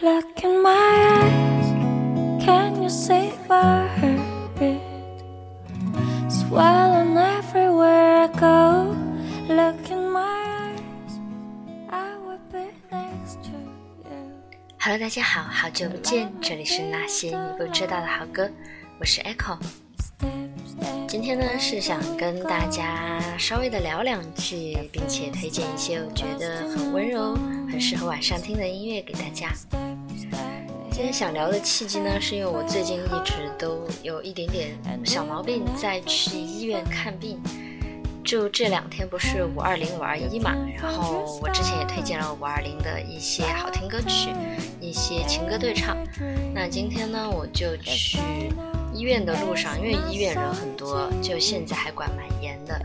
Look in my eyes, can you see my heartbeat? Swelling everywhere I go. Look in my eyes, I will be next to you. Hello，大家好，好久不见，这里是那些你不知道的好歌，我是 Echo。今天呢是想跟大家稍微的聊两句，并且推荐一些我觉得很温柔、很适合晚上听的音乐给大家。今天想聊的契机呢，是因为我最近一直都有一点点小毛病，在去医院看病。就这两天不是五二零五二一嘛，然后我之前也推荐了五二零的一些好听歌曲，一些情歌对唱。那今天呢，我就去医院的路上，因为医院人很多，就现在还管蛮严的，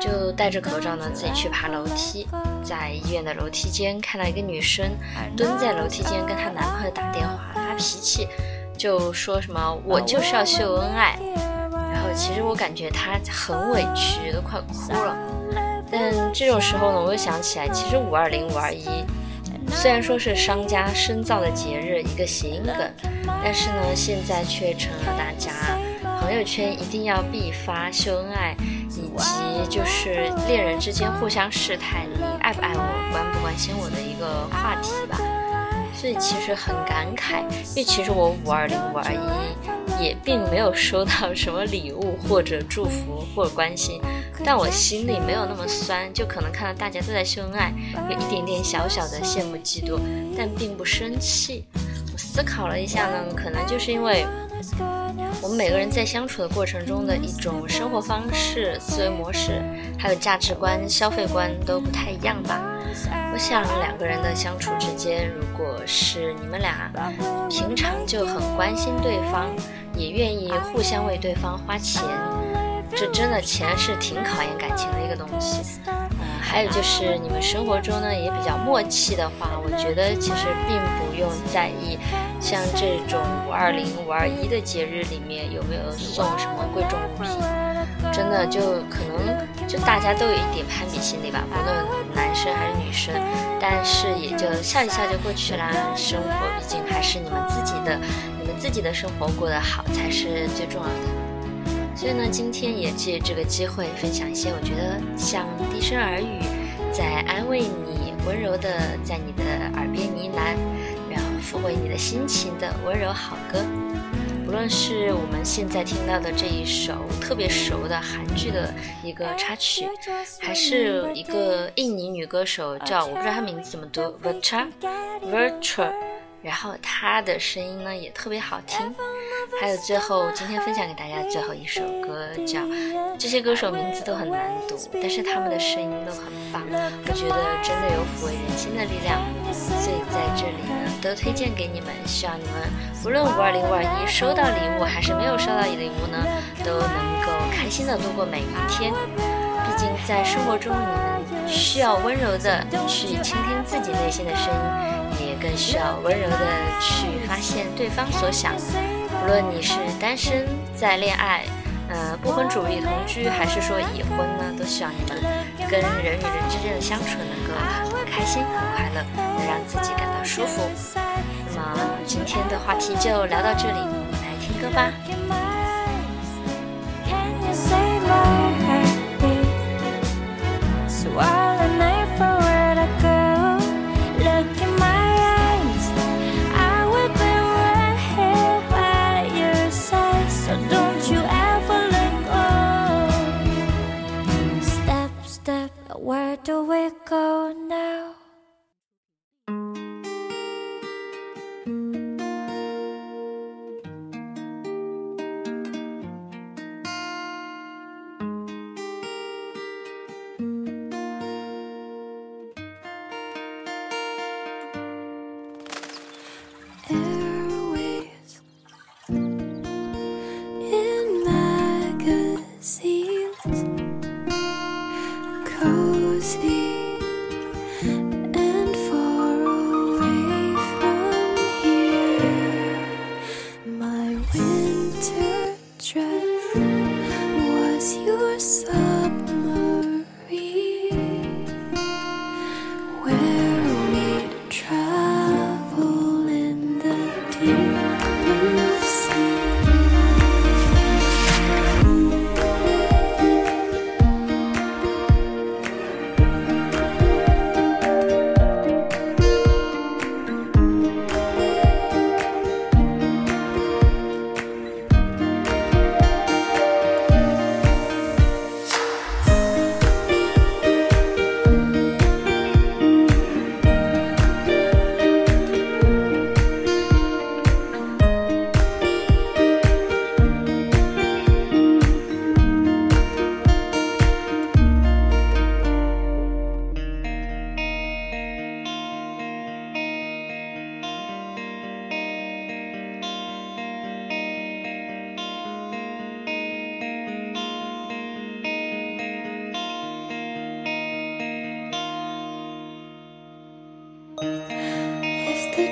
就戴着口罩呢，自己去爬楼梯。在医院的楼梯间看到一个女生蹲在楼梯间跟她男朋友打电话发脾气，就说什么我就是要秀恩爱。然后其实我感觉她很委屈，都快哭了。但这种时候呢，我又想起来，其实五二零五二一虽然说是商家深造的节日，一个谐音梗，但是呢，现在却成了大家朋友圈一定要必发秀恩爱，以及就是恋人之间互相试探你爱不爱我、关不关心我的一个话题吧。所以其实很感慨，因为其实我五二零五二一也并没有收到什么礼物或者祝福或者关心，但我心里没有那么酸，就可能看到大家都在秀恩爱，有一点点小小的羡慕嫉妒，但并不生气。我思考了一下呢，可能就是因为我们每个人在相处的过程中的一种生活方式、思维模式，还有价值观、消费观都不太一样吧。我想两个人的相处之间，如果是你们俩平常就很关心对方，也愿意互相为对方花钱，这真的钱是挺考验感情的一个东西。嗯、还有就是你们生活中呢也比较默契的话，我觉得其实并不用在意，像这种五二零、五二一的节日里面有没有送什么贵重物品。真的就可能就大家都有一点攀比心理吧，不论男生还是女生，但是也就笑一笑就过去啦。生活毕竟还是你们自己的，你们自己的生活过得好才是最重要的。所以呢，今天也借这个机会分享一些我觉得像低声耳语，在安慰你，温柔的在你的耳边呢喃，然后抚慰你的心情的温柔好歌。无论是我们现在听到的这一首特别熟的韩剧的一个插曲，还是一个印尼女歌手叫我不知道她名字怎么读，Vertra Vertra，然后她的声音呢也特别好听。还有最后今天分享给大家最后一首歌叫，这些歌手名字都很难读，但是他们的声音都很棒，我觉得真的有抚慰人心的力量，所以在这里呢都推荐给你们，希望你们无论五二零五二一收到礼物还是没有收到礼物呢，都能够开心的度过每一天。毕竟在生活中，你们需要温柔的去倾听自己内心的声音，也更需要温柔的去发现对方所想。无论你是单身在恋爱，呃，不婚主义同居，还是说已婚呢，都希望你们跟人与人之间的相处能够很开心、很快乐，能让自己感到舒服。那么今天的话题就聊到这里，我们来听歌吧。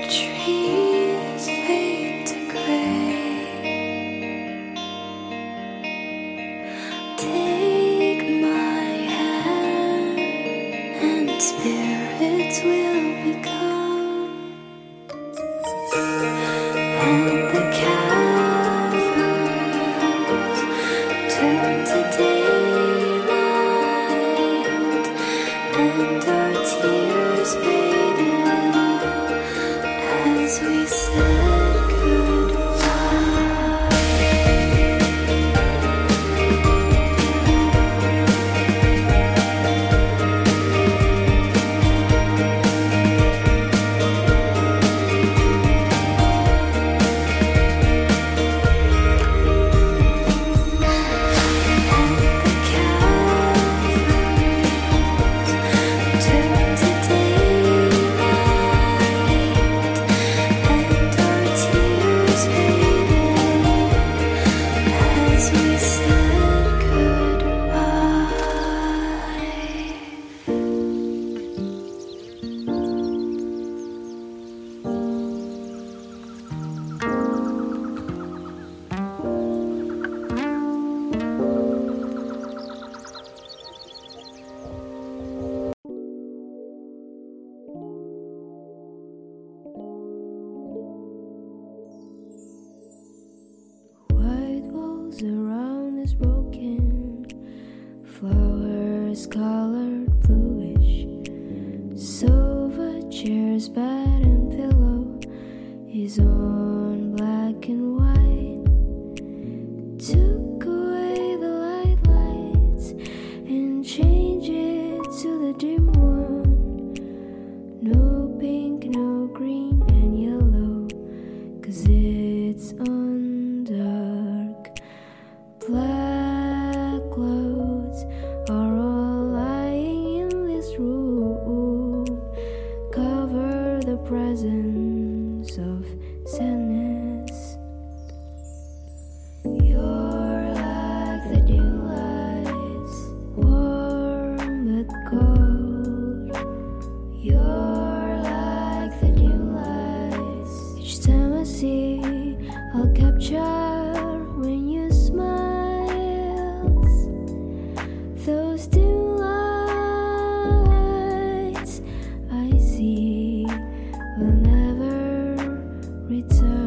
tree. On black and white. Two bitter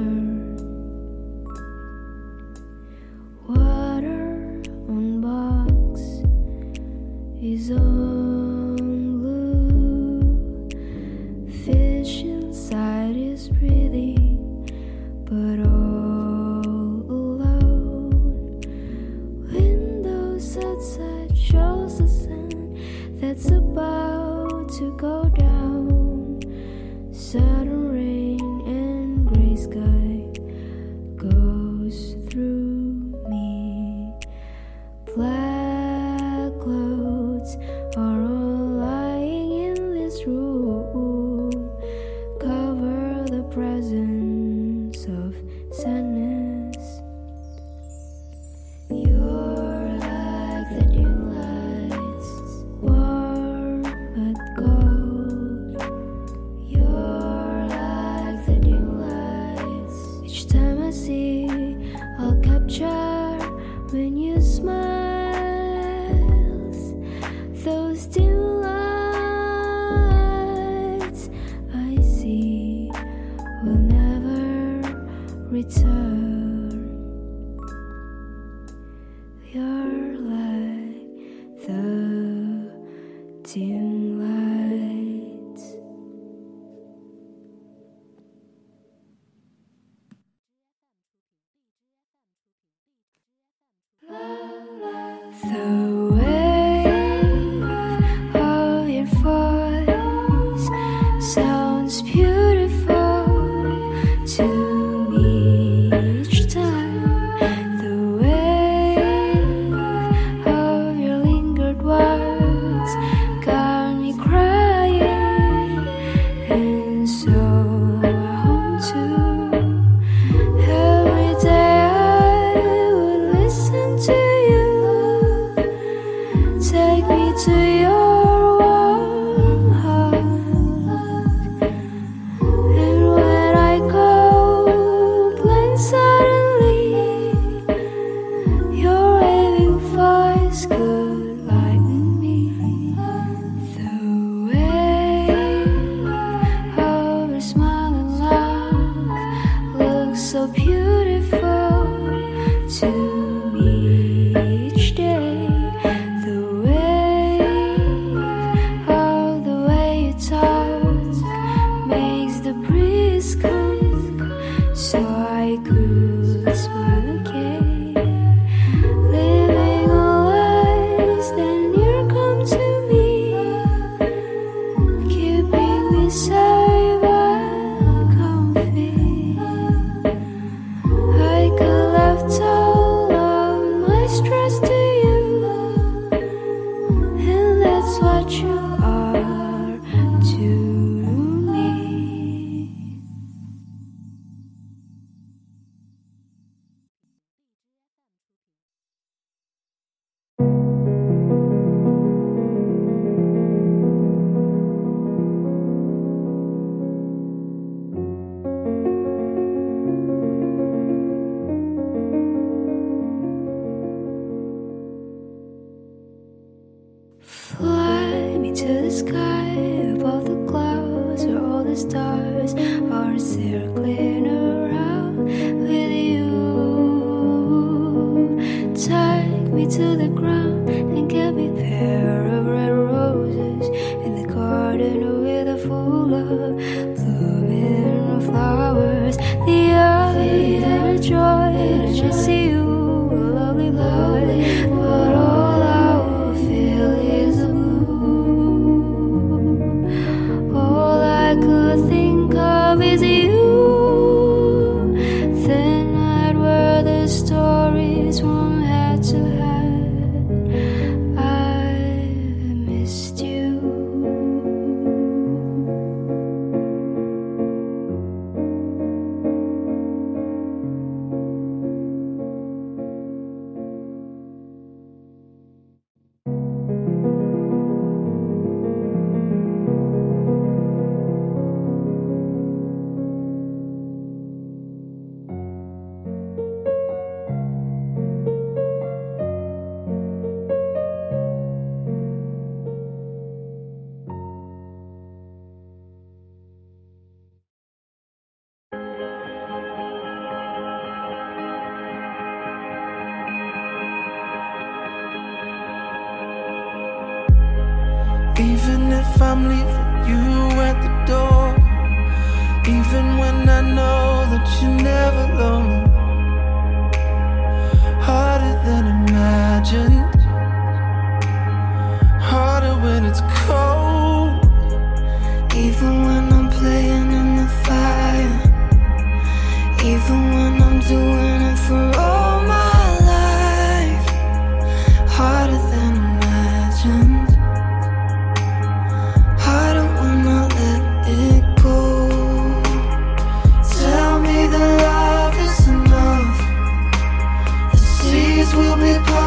will be parted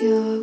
Your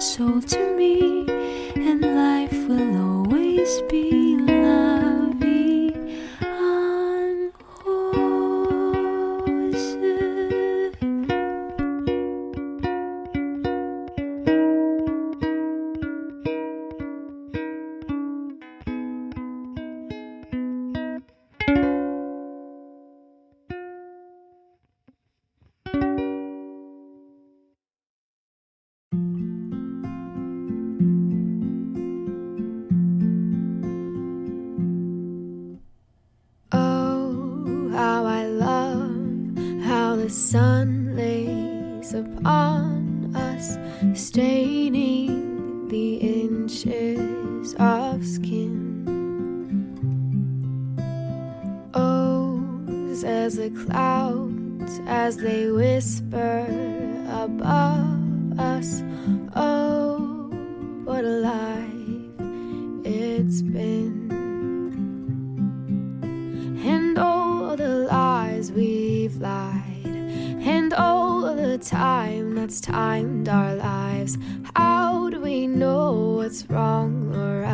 soul to me, and life will always be. us. Oh, what a life it's been. And all the lies we've lied, and all the time that's timed our lives. How do we know what's wrong or right?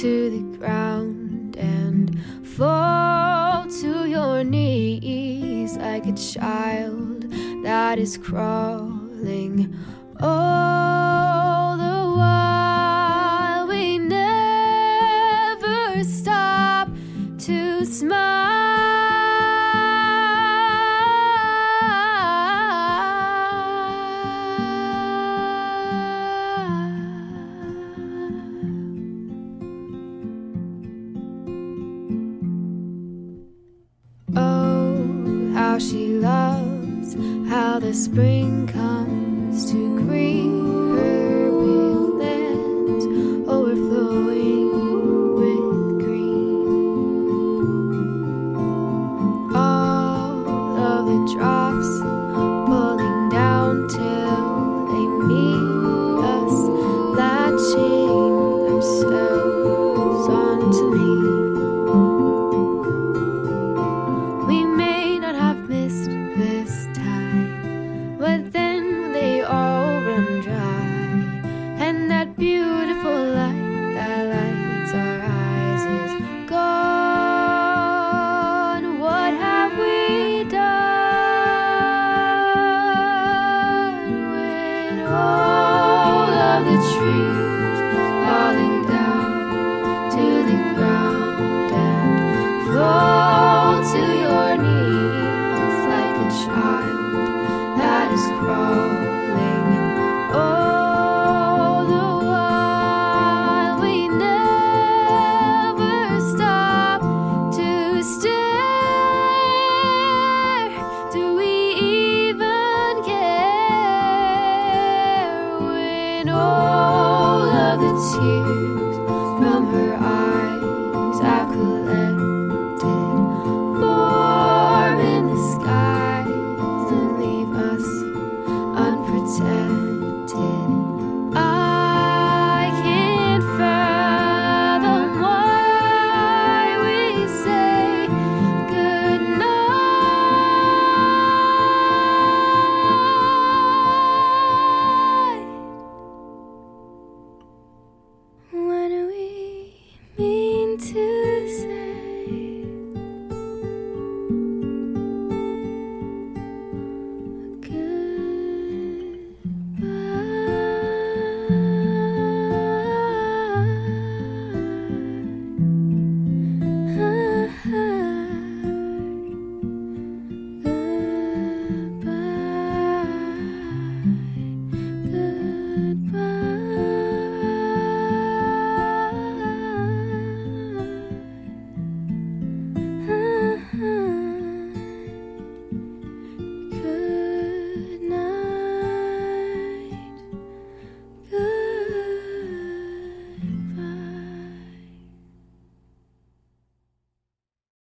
to the ground and fall to your knees like a child that is crawled. spring.